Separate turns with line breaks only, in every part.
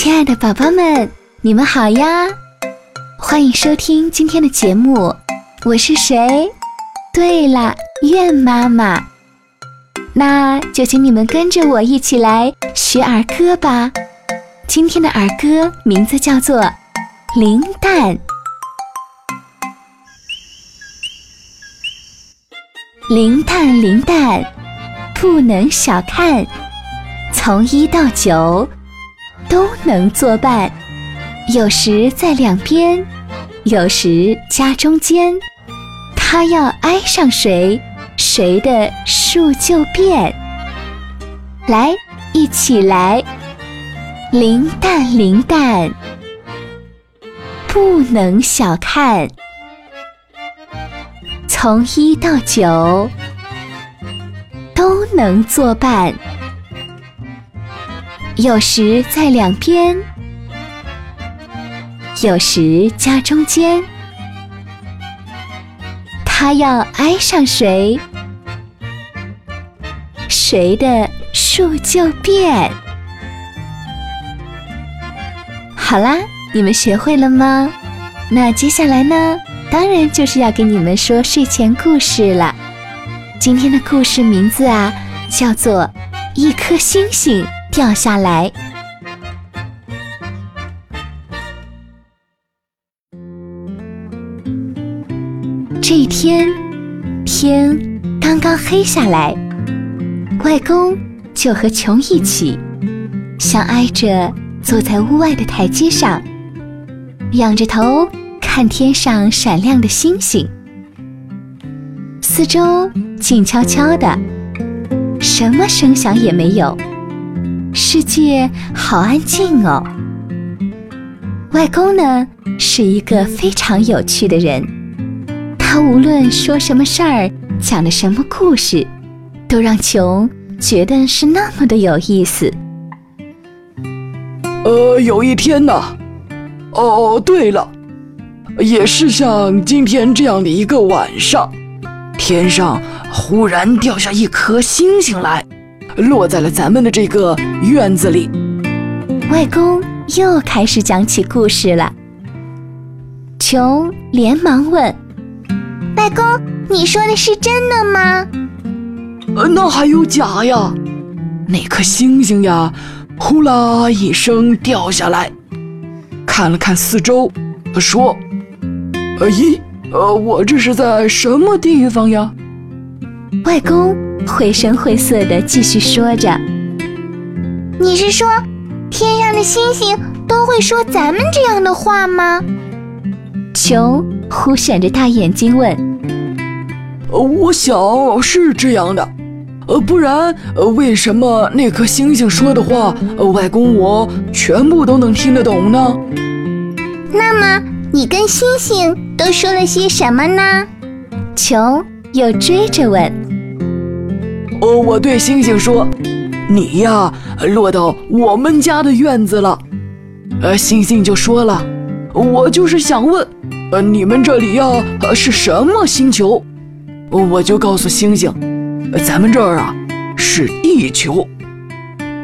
亲爱的宝宝们，你们好呀！欢迎收听今天的节目，我是谁？对了，苑妈妈。那就请你们跟着我一起来学儿歌吧。今天的儿歌名字叫做《零蛋》。零蛋，零蛋，不能小看，从一到九都能作伴。有时在两边，有时夹中间。它要挨上谁，谁的数就变。来，一起来！零蛋，零蛋，不能小看。从一到九都能作伴，有时在两边，有时夹中间。它要挨上谁，谁的数就变。好啦，你们学会了吗？那接下来呢？当然就是要给你们说睡前故事了。今天的故事名字啊，叫做《一颗星星掉下来》。这一天，天刚刚黑下来，外公就和琼一起，相挨着坐在屋外的台阶上，仰着头。看天上闪亮的星星，四周静悄悄的，什么声响也没有，世界好安静哦。外公呢是一个非常有趣的人，他无论说什么事儿，讲的什么故事，都让琼觉得是那么的有意思。
呃，有一天呢，哦，对了。也是像今天这样的一个晚上，天上忽然掉下一颗星星来，落在了咱们的这个院子里。
外公又开始讲起故事了。琼连忙问：“
外公，你说的是真的吗？”“
呃，那还有假呀？那颗星星呀，呼啦一声掉下来，看了看四周，说。”呃咦，呃，我这是在什么地方呀？
外公绘声绘色的继续说着：“
你是说，天上的星星都会说咱们这样的话吗？”
琼忽闪着大眼睛问：“
呃，我想是这样的，呃，不然，呃，为什么那颗星星说的话，外公我全部都能听得懂呢？
那么。”你跟星星都说了些什么呢？
琼又追着问。
哦，我对星星说：“你呀，落到我们家的院子了。”呃，星星就说了：“我就是想问，呃，你们这里呀，是什么星球？”我就告诉星星：“咱们这儿啊，是地球。”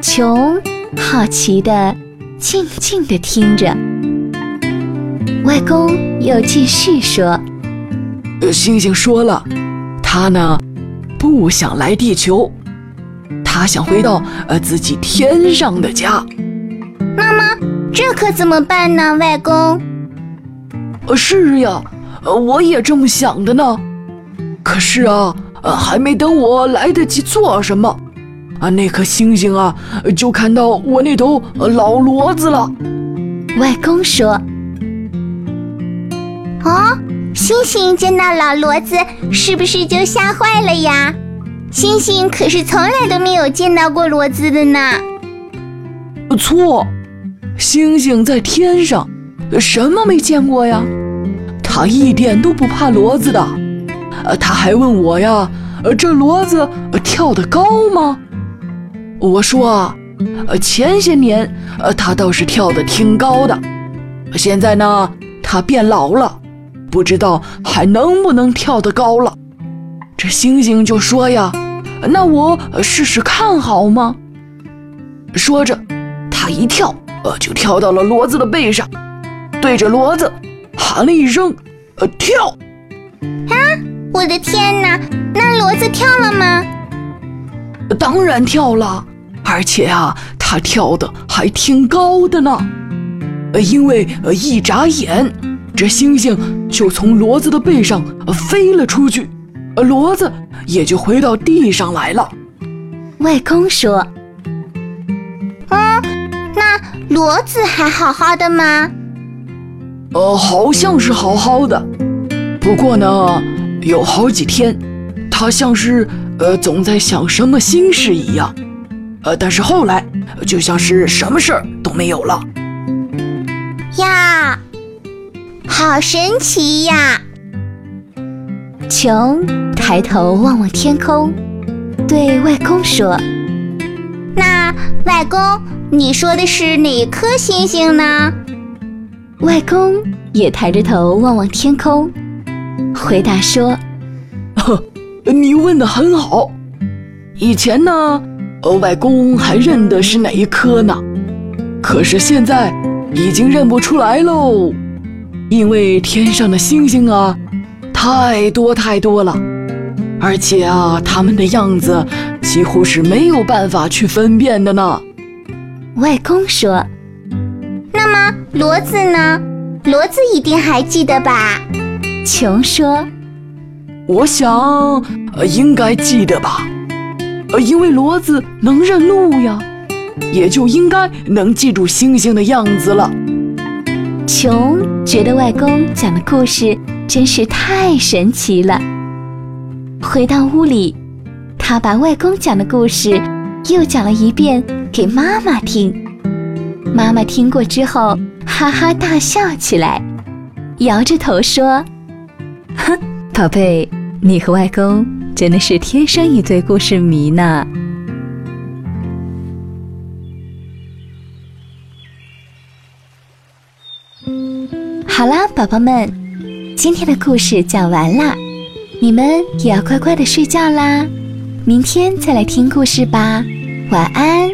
琼好奇的静静的听着。外公又继续说：“
星星说了，他呢不想来地球，他想回到呃自己天上的家。
妈妈这可怎么办呢，外公？”“呃
是呀，呃我也这么想的呢。可是啊，呃，还没等我来得及做什么，啊，那颗星星啊就看到我那头老骡子了。”
外公说。
哦，星星见到老骡子，是不是就吓坏了呀？星星可是从来都没有见到过骡子的呢。
错，星星在天上，什么没见过呀？他一点都不怕骡子的。呃，他还问我呀，呃，这骡子跳得高吗？我说啊，呃，前些年，呃，他倒是跳得挺高的。现在呢，他变老了。不知道还能不能跳得高了？这星星就说呀：“那我试试看好吗？”说着，他一跳，呃，就跳到了骡子的背上，对着骡子喊了一声：“呃，跳！”
啊，我的天哪！那骡子跳了吗？
当然跳了，而且啊，它跳的还挺高的呢。呃，因为呃，一眨眼，这星星就从骡子的背上飞了出去，呃，骡子也就回到地上来了。
外公说：“
嗯，那骡子还好好的吗？”
呃，好像是好好的，不过呢，有好几天，它像是呃总在想什么心事一样，呃，但是后来就像是什么事儿都没有了。
呀，好神奇呀！
琼抬头望望天空，对外公说：“
那外公，你说的是哪颗星星呢？”
外公也抬着头望望天空，回答说：“
呵，你问的很好。以前呢，外公还认得是哪一颗呢，可是现在……”已经认不出来喽，因为天上的星星啊，太多太多了，而且啊，它们的样子几乎是没有办法去分辨的呢。
外公说：“
那么骡子呢？骡子一定还记得吧？”
琼说：“
我想，呃，应该记得吧，呃，因为骡子能认路呀。”也就应该能记住星星的样子了。
琼觉得外公讲的故事真是太神奇了。回到屋里，他把外公讲的故事又讲了一遍给妈妈听。妈妈听过之后，哈哈大笑起来，摇着头说：“哼，宝贝，你和外公真的是天生一对故事迷呢。”好啦，宝宝们，今天的故事讲完啦，你们也要乖乖的睡觉啦，明天再来听故事吧，晚安。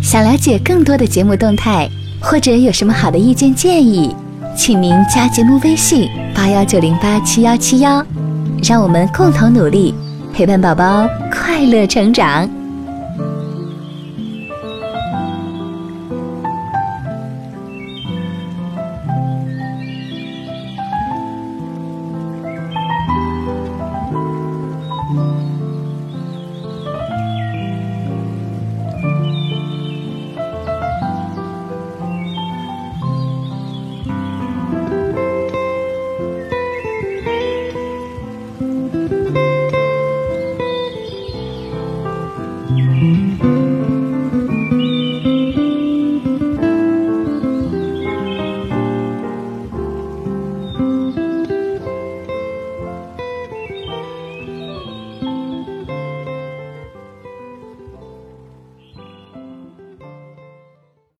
想了解更多的节目动态，或者有什么好的意见建议，请您加节目微信八幺九零八七幺七幺，让我们共同努力，陪伴宝宝快乐成长。